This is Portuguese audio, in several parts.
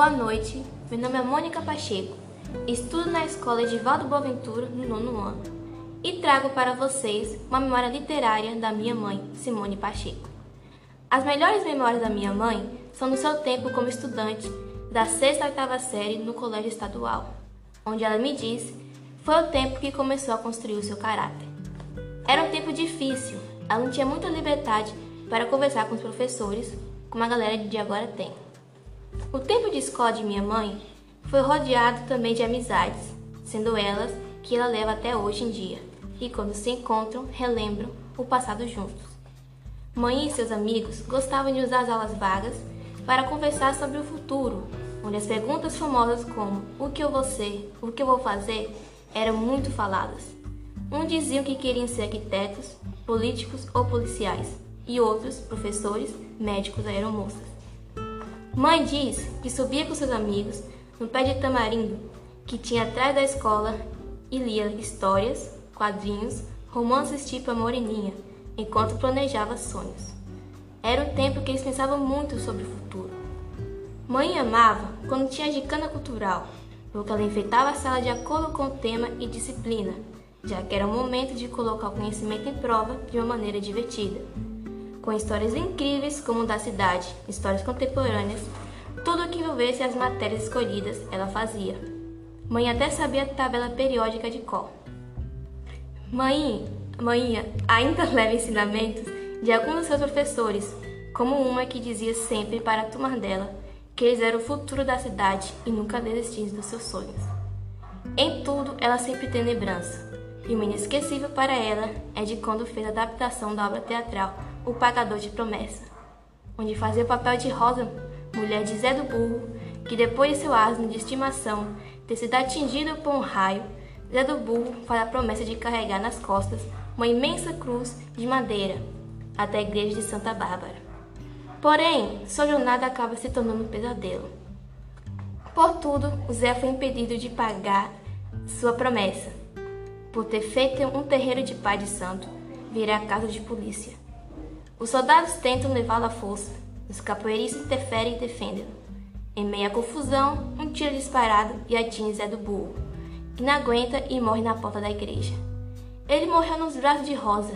Boa noite, meu nome é Mônica Pacheco, estudo na escola Edivaldo Boaventura no nono ano e trago para vocês uma memória literária da minha mãe, Simone Pacheco. As melhores memórias da minha mãe são do seu tempo como estudante da sexta a oitava série no colégio estadual, onde ela me disse foi o tempo que começou a construir o seu caráter. Era um tempo difícil, ela não tinha muita liberdade para conversar com os professores, como a galera de agora tem. O tempo de escola de minha mãe foi rodeado também de amizades, sendo elas que ela leva até hoje em dia, e quando se encontram, relembram o passado juntos. Mãe e seus amigos gostavam de usar as aulas vagas para conversar sobre o futuro, onde as perguntas famosas como o que eu vou ser, o que eu vou fazer, eram muito faladas. Uns diziam que queriam ser arquitetos, políticos ou policiais, e outros, professores, médicos aeromoças. Mãe diz que subia com seus amigos no pé de tamarindo que tinha atrás da escola e lia histórias, quadrinhos, romances tipo a Moreninha, enquanto planejava sonhos. Era um tempo que eles pensavam muito sobre o futuro. Mãe amava quando tinha gicana cultural, porque ela enfeitava a sala de acordo com o tema e disciplina, já que era o momento de colocar o conhecimento em prova de uma maneira divertida com histórias incríveis como da cidade, histórias contemporâneas, tudo o que envolvesse as matérias escolhidas ela fazia. Mãe até sabia a tabela periódica de cor. Mãe, mãe ainda leva ensinamentos de alguns dos seus professores, como uma que dizia sempre para a turma dela que eles eram o futuro da cidade e nunca desistissem dos seus sonhos. Em tudo, ela sempre tem lembrança, e uma inesquecível para ela é de quando fez a adaptação da obra teatral o Pagador de Promessa, onde fazia o papel de Rosa, mulher de Zé do Burro, que depois de seu asno de estimação ter sido atingido por um raio, Zé do Burro faz a promessa de carregar nas costas uma imensa cruz de madeira até a igreja de Santa Bárbara. Porém, sua jornada acaba se tornando um pesadelo. Por tudo, Zé foi impedido de pagar sua promessa, por ter feito um terreiro de pai de santo virar casa de polícia. Os soldados tentam levá-lo à força. Os capoeiristas interferem e defendem-no. Em meio à confusão, um tiro disparado e atinge Zé do Burro, que não aguenta e morre na porta da igreja. Ele morreu nos braços de Rosa,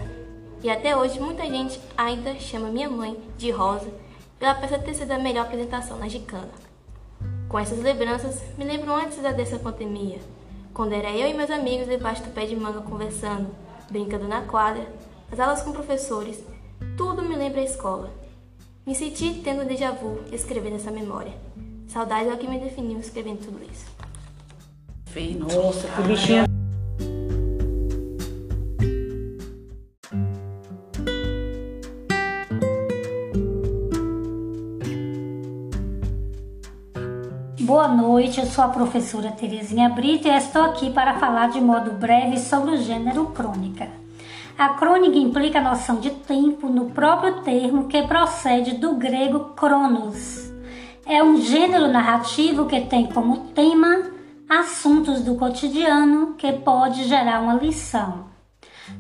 e até hoje muita gente ainda chama minha mãe de Rosa pela peça ter sido a melhor apresentação na Gicana. Com essas lembranças, me lembro antes da dessa pandemia, quando era eu e meus amigos debaixo do pé de manga conversando, brincando na quadra, as aulas com professores tudo me lembra a escola. Me senti tendo um déjà vu escrevendo essa memória. Saudade é o que me definiu escrevendo tudo isso. Nossa, que bichinha. Boa noite, eu sou a professora Terezinha Brito e estou aqui para falar de modo breve sobre o gênero crônica. A crônica implica a noção de tempo no próprio termo que procede do grego cronos. É um gênero narrativo que tem como tema assuntos do cotidiano que pode gerar uma lição.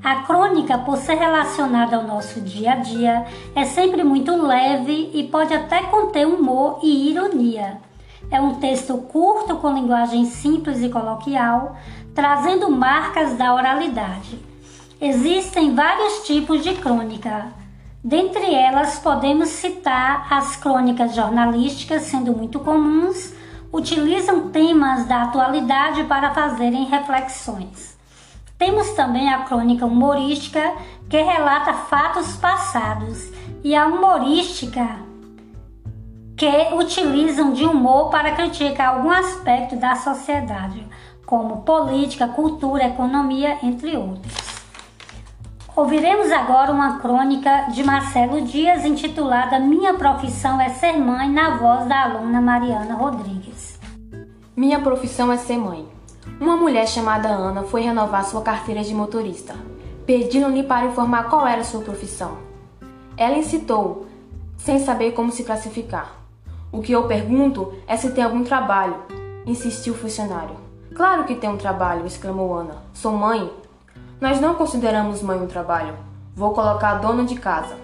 A crônica, por ser relacionada ao nosso dia a dia, é sempre muito leve e pode até conter humor e ironia. É um texto curto com linguagem simples e coloquial, trazendo marcas da oralidade. Existem vários tipos de crônica. Dentre elas, podemos citar as crônicas jornalísticas, sendo muito comuns, utilizam temas da atualidade para fazerem reflexões. Temos também a crônica humorística, que relata fatos passados, e a humorística, que utilizam de humor para criticar algum aspecto da sociedade, como política, cultura, economia, entre outros. Ouviremos agora uma crônica de Marcelo Dias intitulada Minha profissão é ser mãe, na voz da aluna Mariana Rodrigues. Minha profissão é ser mãe. Uma mulher chamada Ana foi renovar sua carteira de motorista, pedindo-lhe para informar qual era sua profissão. Ela incitou, sem saber como se classificar. O que eu pergunto é se tem algum trabalho, insistiu o funcionário. Claro que tem um trabalho, exclamou Ana. Sou mãe nós não consideramos mãe um trabalho. Vou colocar a dona de casa,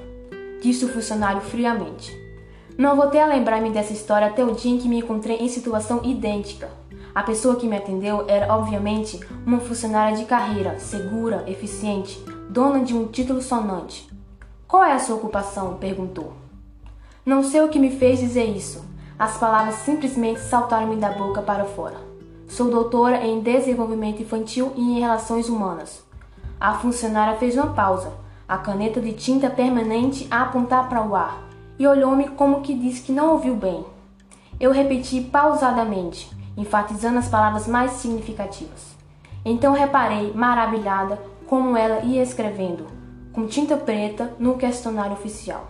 disse o funcionário friamente. Não voltei a lembrar-me dessa história até o dia em que me encontrei em situação idêntica. A pessoa que me atendeu era, obviamente, uma funcionária de carreira, segura, eficiente, dona de um título sonante. Qual é a sua ocupação? perguntou. Não sei o que me fez dizer isso. As palavras simplesmente saltaram-me da boca para fora. Sou doutora em desenvolvimento infantil e em relações humanas. A funcionária fez uma pausa, a caneta de tinta permanente a apontar para o ar, e olhou-me como que disse que não ouviu bem. Eu repeti pausadamente enfatizando as palavras mais significativas. Então reparei, maravilhada, como ela ia escrevendo, com tinta preta, no questionário oficial.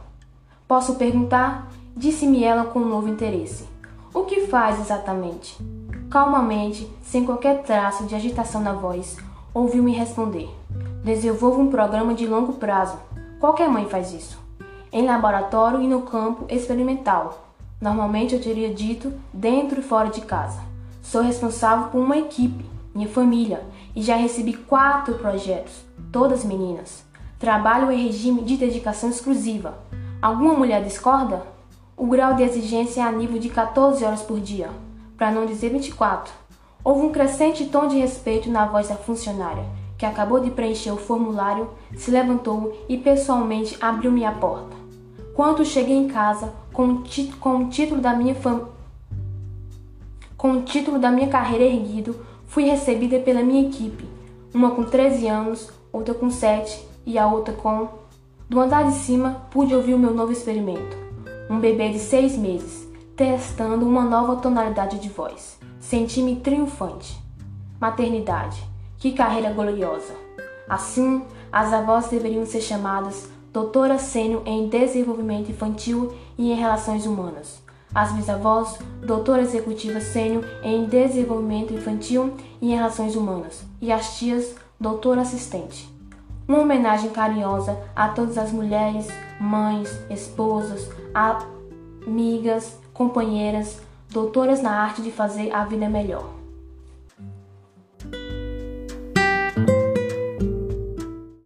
Posso perguntar? Disse-me ela com um novo interesse. O que faz exatamente? Calmamente, sem qualquer traço de agitação na voz, ouviu-me responder. Desenvolvo um programa de longo prazo. Qualquer mãe faz isso. Em laboratório e no campo experimental. Normalmente eu teria dito dentro e fora de casa. Sou responsável por uma equipe, minha família, e já recebi quatro projetos, todas meninas. Trabalho em regime de dedicação exclusiva. Alguma mulher discorda? O grau de exigência é a nível de 14 horas por dia, para não dizer 24. Houve um crescente tom de respeito na voz da funcionária, que acabou de preencher o formulário, se levantou e pessoalmente abriu minha porta. Quando cheguei em casa, com o, com o título da minha família, com o título da minha carreira erguido, fui recebida pela minha equipe, uma com 13 anos, outra com 7 e a outra com. Do andar de cima, pude ouvir o meu novo experimento. Um bebê de seis meses, testando uma nova tonalidade de voz. Senti-me triunfante. Maternidade, que carreira gloriosa! Assim, as avós deveriam ser chamadas doutora sênior em desenvolvimento infantil e em relações humanas as bisavós, doutora executiva sênior em desenvolvimento infantil e em relações humanas, e as tias, doutora assistente. Uma homenagem carinhosa a todas as mulheres, mães, esposas, amigas, companheiras, doutoras na arte de fazer a vida melhor.